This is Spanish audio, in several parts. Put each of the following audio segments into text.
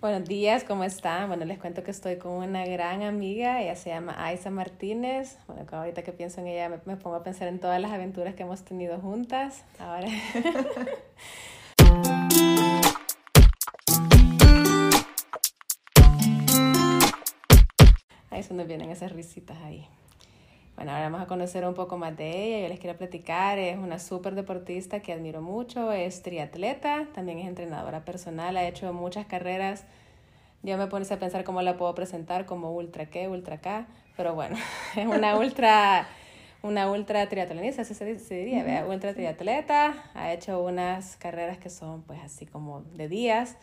Buenos días, ¿cómo están? Bueno, les cuento que estoy con una gran amiga, ella se llama Aisa Martínez. Bueno, ahorita que pienso en ella me, pongo a pensar en todas las aventuras que hemos tenido juntas. Ahora. ahí nos vienen esas risitas ahí. Bueno, ahora vamos a conocer un poco más de ella. Yo les quiero platicar. Es una súper deportista que admiro mucho. Es triatleta, también es entrenadora personal. Ha hecho muchas carreras. Yo me puse a pensar cómo la puedo presentar como ultra qué, ultra K. Pero bueno, es una ultra, una ultra triatlonista, así se, se diría, ¿vea? ultra triatleta. Ha hecho unas carreras que son pues así como de días.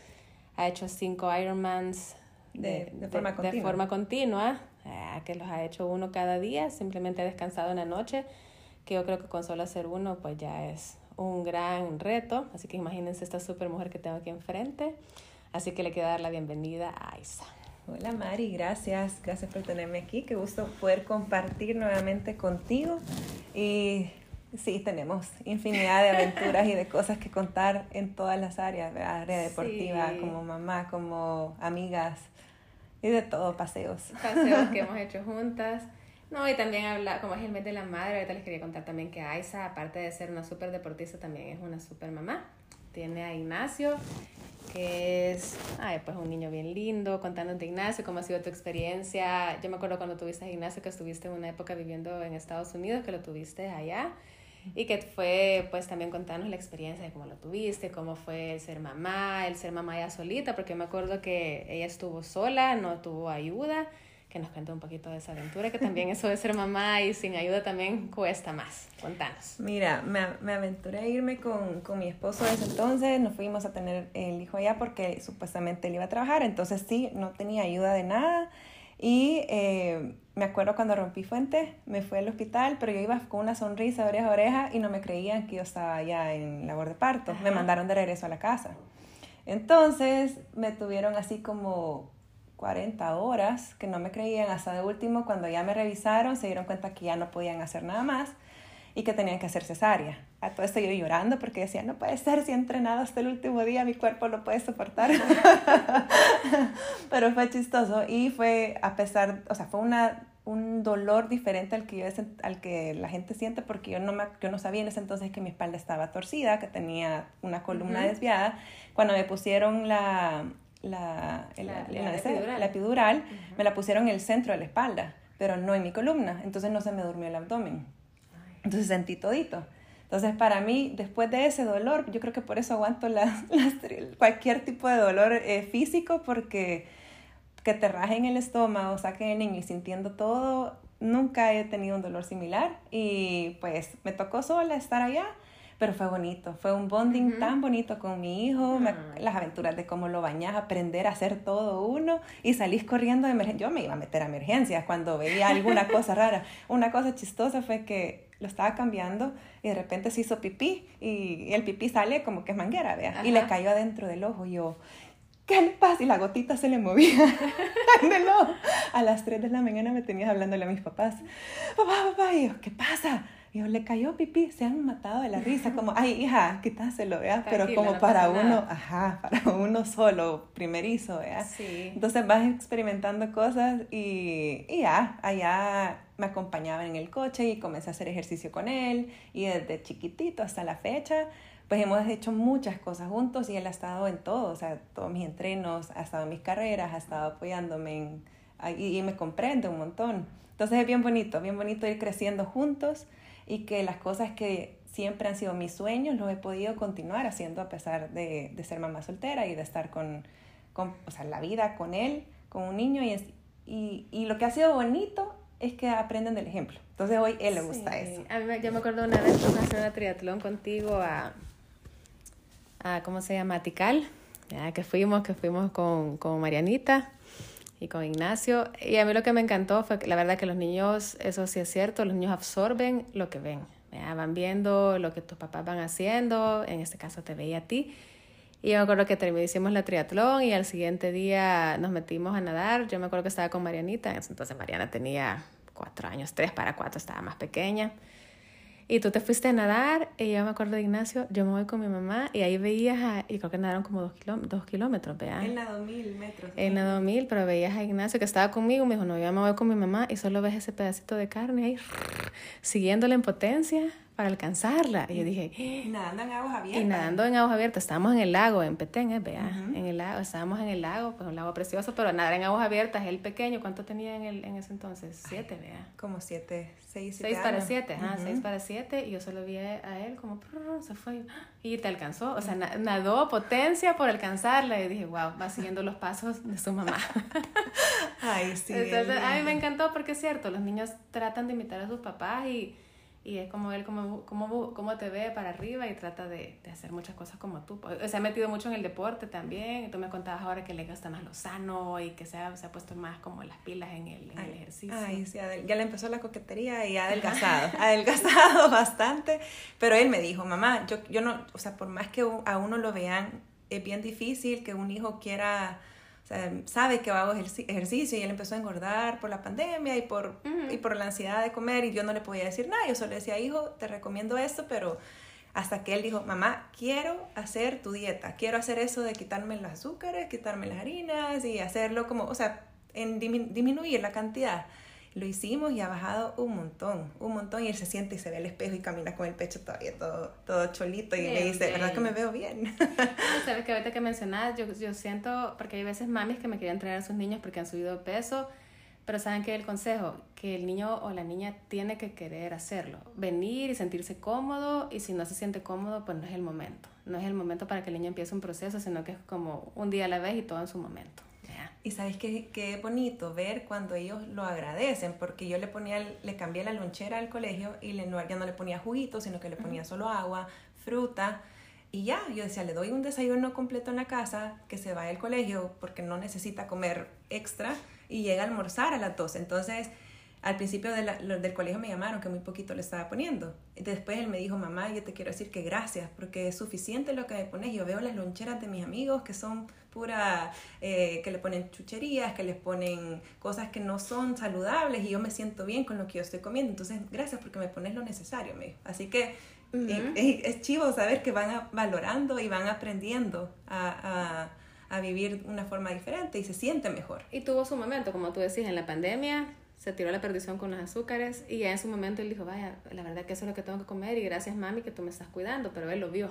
Ha hecho cinco Ironmans de, de, forma, de, continua. de forma continua eh, que los ha hecho uno cada día, simplemente ha descansado en la noche, que yo creo que con solo hacer uno pues ya es un gran reto, así que imagínense esta super mujer que tengo aquí enfrente, así que le quiero dar la bienvenida a Isa. Hola Mari, gracias, gracias por tenerme aquí, qué gusto poder compartir nuevamente contigo y sí, tenemos infinidad de aventuras y de cosas que contar en todas las áreas, ¿verdad? área deportiva, sí. como mamá, como amigas, y de todo, paseos. Paseos que hemos hecho juntas. No, y también habla, como es el mes de la madre, ahorita les quería contar también que Aisa, aparte de ser una súper deportista, también es una súper mamá. Tiene a Ignacio, que es ay, pues un niño bien lindo, contándote Ignacio, cómo ha sido tu experiencia. Yo me acuerdo cuando tuviste a Ignacio, que estuviste en una época viviendo en Estados Unidos, que lo tuviste allá. Y que fue, pues, también contarnos la experiencia de cómo lo tuviste, cómo fue el ser mamá, el ser mamá ya solita, porque me acuerdo que ella estuvo sola, no tuvo ayuda, que nos cuente un poquito de esa aventura, que también eso de ser mamá y sin ayuda también cuesta más. Contanos. Mira, me, me aventuré a irme con, con mi esposo desde entonces, nos fuimos a tener el hijo allá porque supuestamente él iba a trabajar, entonces sí, no tenía ayuda de nada. Y eh, me acuerdo cuando rompí fuente, me fui al hospital, pero yo iba con una sonrisa oreja a oreja y no me creían que yo estaba ya en labor de parto. Ajá. Me mandaron de regreso a la casa. Entonces me tuvieron así como 40 horas que no me creían hasta de último cuando ya me revisaron se dieron cuenta que ya no podían hacer nada más y que tenían que hacer cesárea. A todo esto yo llorando porque decía, no puede ser, si he entrenado hasta el último día, mi cuerpo lo puede soportar. Pero fue chistoso y fue a pesar, o sea, fue una, un dolor diferente al que, yo, al que la gente siente porque yo no, me, yo no sabía en ese entonces que mi espalda estaba torcida, que tenía una columna uh -huh. desviada. Cuando me pusieron la, la, la, la, la epidural, la epidural uh -huh. me la pusieron en el centro de la espalda, pero no en mi columna, entonces no se me durmió el abdomen. Entonces sentí todito. Entonces, para mí, después de ese dolor, yo creo que por eso aguanto cualquier tipo de dolor eh, físico, porque que te rajen el estómago, saquen el niño y sintiendo todo, nunca he tenido un dolor similar. Y pues me tocó sola estar allá, pero fue bonito. Fue un bonding uh -huh. tan bonito con mi hijo, uh -huh. me, las aventuras de cómo lo bañas, aprender a hacer todo uno y salís corriendo de emergencia. Yo me iba a meter a emergencias cuando veía alguna cosa rara. Una cosa chistosa fue que lo estaba cambiando y de repente se hizo pipí y el pipí sale como que es manguera, vea, y le cayó adentro del ojo. Y yo, ¿qué le pasa? Y la gotita se le movía del ojo. A las 3 de la mañana me tenías hablándole a mis papás, papá, papá, y yo, ¿qué pasa? Y yo, le cayó pipí, se han matado de la risa, como, ay, hija, quításelo, vea, pero como no para uno, nada. ajá, para uno solo, primerizo, vea. Sí. Entonces vas experimentando cosas y, y ya, allá me acompañaba en el coche y comencé a hacer ejercicio con él y desde chiquitito hasta la fecha pues hemos hecho muchas cosas juntos y él ha estado en todo, o sea, todos mis entrenos, ha estado en mis carreras, ha estado apoyándome en, y, y me comprende un montón. Entonces es bien bonito, bien bonito ir creciendo juntos y que las cosas que siempre han sido mis sueños los he podido continuar haciendo a pesar de, de ser mamá soltera y de estar con, con, o sea, la vida con él, con un niño y, y, y lo que ha sido bonito es que aprenden del ejemplo. Entonces hoy él le gusta sí. eso. A mí, yo me acuerdo una vez que hacer una triatlón contigo a, a, ¿cómo se llama? A Tical, ya, que fuimos, que fuimos con, con Marianita y con Ignacio. Y a mí lo que me encantó fue que la verdad que los niños, eso sí es cierto, los niños absorben lo que ven. Van viendo lo que tus papás van haciendo, en este caso te veía a ti. Y yo me acuerdo que terminamos, hicimos la triatlón y al siguiente día nos metimos a nadar. Yo me acuerdo que estaba con Marianita, entonces Mariana tenía cuatro años, tres para cuatro, estaba más pequeña. Y tú te fuiste a nadar, y yo me acuerdo de Ignacio, yo me voy con mi mamá, y ahí veías a, y creo que nadaron como dos, dos kilómetros, ¿vean? Él nadó mil metros. Él nadó mil, pero veías a Ignacio que estaba conmigo, me dijo, no, yo me voy con mi mamá, y solo ves ese pedacito de carne ahí, siguiéndole en potencia, para alcanzarla. Y yo dije, y nadando en aguas abiertas. Y nadando en aguas abiertas. Estábamos en el lago, en Petén, ¿eh? vea, en el lago, estábamos en el lago, pues un lago precioso, pero nadar en aguas abiertas, él pequeño, ¿cuánto tenía en, el, en ese entonces? Siete, vea. Como siete, seis, siete Seis para siete, ajá, seis para siete, y yo solo vi a él como, se fue, y te alcanzó, o sea, nadó potencia por alcanzarla, y dije, wow, va siguiendo los pasos de su mamá. Ay, sí. Entonces, a mí me encantó porque es cierto, los niños tratan de imitar a sus papás y y es como él, como, como, como te ve para arriba y trata de, de, hacer muchas cosas como tú. Se ha metido mucho en el deporte también. Tú me contabas ahora que le gusta más lo sano y que se ha, se ha puesto más como las pilas en el, en el ejercicio. Ay, sí, ya le empezó la coquetería y ha adelgazado. ha adelgazado bastante. Pero él me dijo, mamá, yo, yo no, o sea, por más que a uno lo vean, es bien difícil que un hijo quiera o sea, sabe que hago ejercicio y él empezó a engordar por la pandemia y por, y por la ansiedad de comer y yo no le podía decir nada. Yo solo decía, hijo, te recomiendo esto, pero hasta que él dijo, mamá, quiero hacer tu dieta, quiero hacer eso de quitarme los azúcares, quitarme las harinas y hacerlo como, o sea, en disminuir la cantidad lo hicimos y ha bajado un montón, un montón y él se siente y se ve al espejo y camina con el pecho todavía todo, todo cholito y le dice, ¿verdad que me veo bien? Sabes que ahorita que mencionas, yo, yo siento, porque hay veces mamis que me quieren traer a sus niños porque han subido peso, pero saben que el consejo, que el niño o la niña tiene que querer hacerlo, venir y sentirse cómodo y si no se siente cómodo, pues no es el momento, no es el momento para que el niño empiece un proceso, sino que es como un día a la vez y todo en su momento. Y sabes qué, qué bonito ver cuando ellos lo agradecen, porque yo le ponía, le cambié la lonchera al colegio y le, no, ya no le ponía juguito, sino que le ponía solo agua, fruta. Y ya, yo decía, le doy un desayuno completo en la casa, que se vaya al colegio porque no necesita comer extra y llega a almorzar a las 12. Entonces, al principio de del colegio me llamaron que muy poquito le estaba poniendo. Después él me dijo, mamá, yo te quiero decir que gracias, porque es suficiente lo que me pones. Yo veo las loncheras de mis amigos que son pura, eh, que le ponen chucherías, que les ponen cosas que no son saludables y yo me siento bien con lo que yo estoy comiendo. Entonces, gracias porque me pones lo necesario, me dijo. Así que eh, es, chivo saber que van valorando y van aprendiendo a, a, a vivir una forma diferente y se siente mejor. Y tuvo su momento, como tú decís, en la pandemia se tiró la perdición con los azúcares y ya en su momento él dijo, vaya, la verdad que eso es lo que tengo que comer y gracias mami que tú me estás cuidando, pero él lo vio.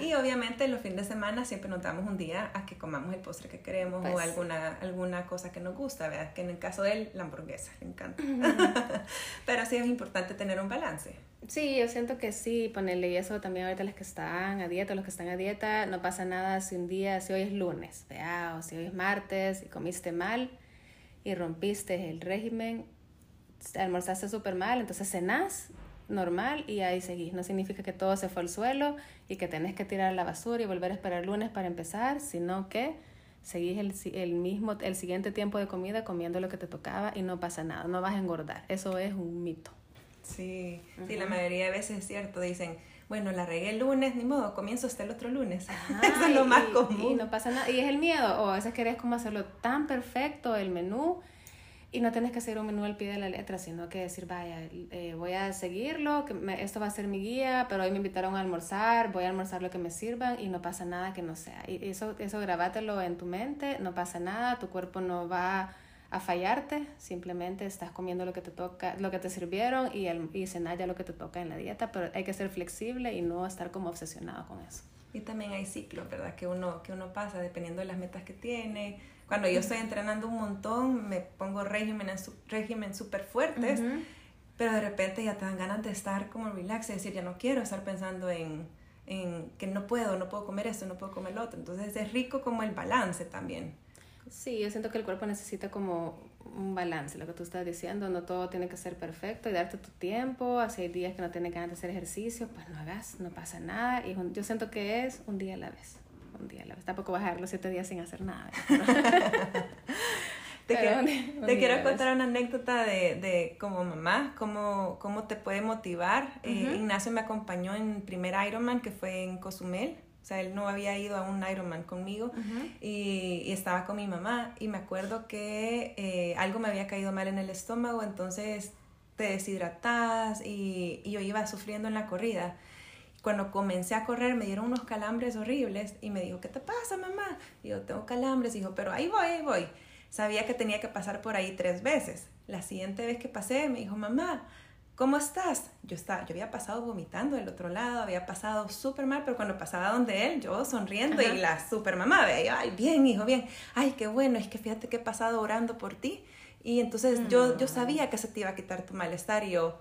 Y obviamente los fines de semana siempre nos damos un día a que comamos el postre que queremos o pues alguna, alguna cosa que nos gusta, ¿verdad? Que en el caso de él, la hamburguesa, le encanta. pero sí es importante tener un balance. Sí, yo siento que sí, ponerle y eso también ahorita los que están a dieta, los que están a dieta, no pasa nada si un día, si hoy es lunes, ¿verdad? o si hoy es martes y comiste mal, y rompiste el régimen, almorzaste súper mal, entonces cenás normal y ahí seguís. No significa que todo se fue al suelo y que tenés que tirar la basura y volver a esperar el lunes para empezar, sino que seguís el, el, mismo, el siguiente tiempo de comida comiendo lo que te tocaba y no pasa nada, no vas a engordar. Eso es un mito. Sí, sí, la mayoría de veces es cierto, dicen, bueno, la regué el lunes, ni modo, comienzo hasta el otro lunes. Eso es lo más común. Y no pasa nada. Y es el miedo, o a veces querés como hacerlo tan perfecto el menú y no tienes que hacer un menú al pie de la letra, sino que decir, vaya, eh, voy a seguirlo, que esto va a ser mi guía, pero hoy me invitaron a almorzar, voy a almorzar lo que me sirvan y no pasa nada que no sea. Y eso, eso grabátelo en tu mente, no pasa nada, tu cuerpo no va a fallarte, simplemente estás comiendo lo que te toca, lo que te sirvieron y, el, y cenar ya lo que te toca en la dieta, pero hay que ser flexible y no estar como obsesionado con eso. Y también hay ciclos, ¿verdad? Que uno, que uno pasa dependiendo de las metas que tiene. Cuando yo estoy entrenando un montón, me pongo regímenes régimen súper fuertes, pero de repente ya te dan ganas de estar como relax y decir, ya no quiero estar pensando en, en que no puedo, no puedo comer esto, no puedo comer lo otro. Entonces es rico como el balance también. Sí, yo siento que el cuerpo necesita como un balance, lo que tú estás diciendo, no todo tiene que ser perfecto y darte tu tiempo, si hay días que no tienes ganas de hacer ejercicio, pues no hagas, no pasa nada, y yo siento que es un día a la vez, un día tampoco vas a dejar los siete días sin hacer nada. te, quiero, te quiero contar una anécdota de, de como mamá, cómo, cómo te puede motivar. Eh, Ignacio me acompañó en el primer Ironman que fue en Cozumel. O sea, él no había ido a un Ironman conmigo y, estaba con mi mamá. Y me acuerdo que eh, algo me había caído mal en el estómago, entonces te deshidratas y, y yo iba sufriendo en la corrida cuando comencé a correr me dieron unos calambres horribles y me dijo, ¿qué te pasa, mamá? Y yo, tengo calambres. dijo, pero ahí voy, ahí voy. Sabía que tenía que pasar por ahí tres veces. La siguiente vez que pasé me dijo, mamá, ¿cómo estás? Yo, estaba, yo había pasado vomitando del otro lado, había pasado súper mal, pero cuando pasaba donde él, yo sonriendo y la super mamá veía, ay, bien, hijo, bien. Ay, qué bueno, es que fíjate que he pasado orando por ti. Y entonces yo, yo mm. sabía que se te iba a quitar tu malestar y yo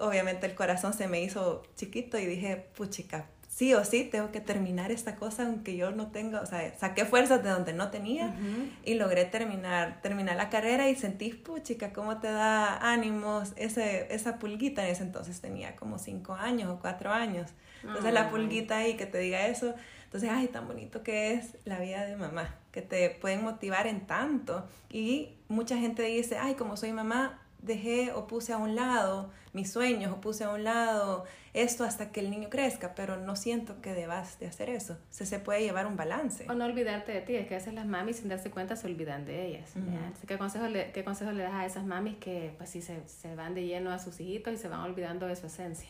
obviamente el corazón se me hizo chiquito y dije, puchica, sí o sí tengo que terminar esta cosa aunque yo no tenga, o sea, saqué fuerzas de donde no tenía y logré terminar, terminar la carrera y sentí, puchica, cómo te da ánimos ese, esa pulguita, en ese entonces tenía como cinco años o cuatro años, entonces la pulguita ahí que te diga eso, entonces, ay, tan bonito que es la vida de mamá, que te pueden motivar en tanto y mucha gente dice, ay, como soy mamá, dejé o puse a un lado mis sueños o puse a un lado esto hasta que el niño crezca, pero no siento que debas de hacer eso. Se, se puede llevar un balance. O no olvidarte de ti, es que a veces las mamis sin darse cuenta se olvidan de ellas. ¿Qué, consejo le, ¿Qué consejo le das a esas mamis que pues sí se, se van de lleno a sus hijitos y se van olvidando de su esencia?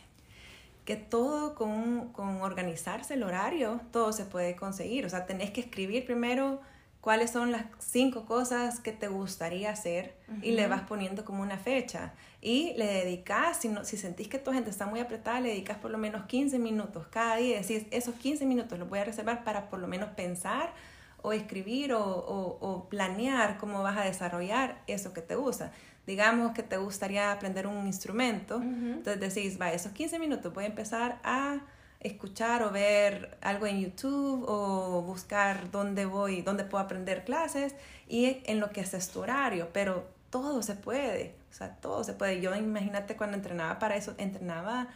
que todo con, con organizarse el horario, todo se puede conseguir. O sea, tenés que escribir primero cuáles son las cinco cosas que te gustaría hacer y le vas poniendo como una fecha. Y le dedicas, si, no, si sentís que tu gente está muy apretada, le dedicas por lo menos 15 minutos cada día. Decís, esos 15 minutos los voy a reservar para por lo menos pensar o escribir o, o, planear cómo vas a desarrollar eso que te gusta. Digamos que te gustaría aprender un instrumento, entonces decís, va, esos 15 minutos voy a empezar a escuchar o ver algo en YouTube o buscar dónde voy, dónde puedo aprender clases y en lo que es tu horario, pero todo se puede, o sea, todo se puede. Yo imagínate cuando entrenaba para eso, entrenaba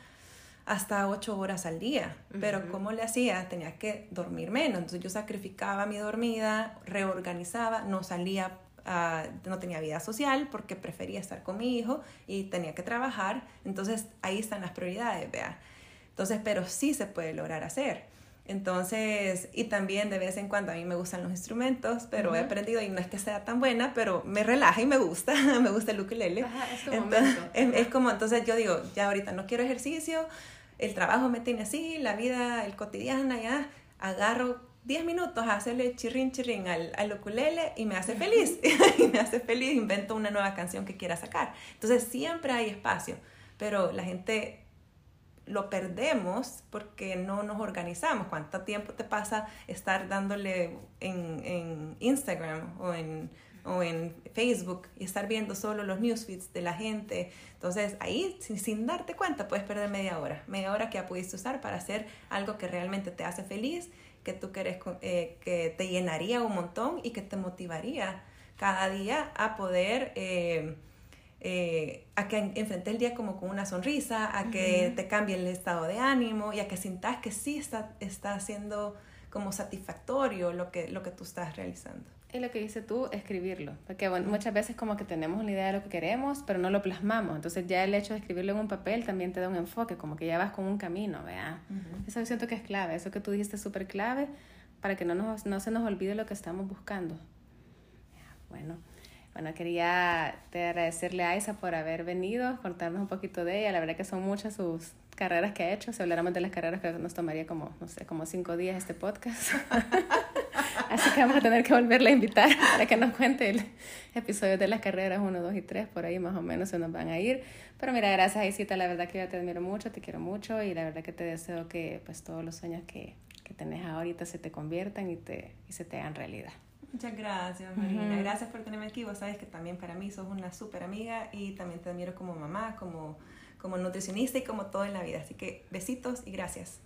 hasta ocho horas al día, pero ¿cómo le hacía? Tenía que dormir menos, entonces yo sacrificaba mi dormida, reorganizaba, no salía no tenía vida social porque prefería estar con mi hijo y tenía que trabajar. Entonces ahí están las prioridades, vea. Entonces, pero sí se puede lograr hacer. Entonces, y también de vez en cuando a mí me gustan los instrumentos, pero he aprendido y no es que sea tan buena, pero me relaja y me gusta, me gusta el ukulele. es, entonces, es, como, entonces yo digo, ya ahorita no quiero ejercicio, el trabajo me tiene así, la vida, el cotidiana, ya agarro 10 minutos a hacerle chirrin chirrin al, al ukulele y me hace feliz, y me hace feliz, invento una nueva canción que quiera sacar. Entonces siempre hay espacio, pero la gente lo perdemos porque no nos organizamos. ¿Cuánto tiempo te pasa estar dándole en, en Instagram o en, o en, Facebook y estar viendo solo los newsfeeds de la gente? Entonces ahí sin, sin, darte cuenta puedes perder media hora, media hora que ya pudiste usar para hacer algo que realmente te hace feliz, que tú quieres, eh, que te llenaría un montón y que te motivaría cada día a poder... Eh, eh, a que enfrentes el día como con una sonrisa, a que te cambie el estado de ánimo y a que sientas que sí está, está siendo como satisfactorio lo que, lo que tú estás realizando. Y lo que dices tú, escribirlo. Porque bueno, muchas veces como que tenemos una idea de lo que queremos, pero no lo plasmamos. Entonces ya el hecho de escribirlo en un papel también te da un enfoque, como que ya vas con un camino, ¿vea? Eso yo siento que es clave. Eso que tú dijiste es súper clave para que no, nos, no se nos olvide lo que estamos buscando. Bueno. Bueno, quería agradecerle a Isa por haber venido, contarnos un poquito de ella. La verdad que son muchas sus carreras que ha hecho. Si habláramos de las carreras, que nos tomaría como, no sé, como cinco días este podcast. Así que vamos a tener que volverle a invitar para que nos cuente el episodio de las carreras 1, 2 y 3. Por ahí más o menos se nos van a ir. Pero mira, gracias Isita. La verdad que yo te admiro mucho, te quiero mucho y la verdad que te deseo que pues todos los sueños que, que tenés ahorita se te conviertan y, te, y se te hagan realidad. Muchas gracias, Marina. Gracias por tenerme aquí. Vos sabes que también para mí sos una súper amiga y también te admiro como mamá, como, como nutricionista y como todo en la vida. Así que besitos y gracias.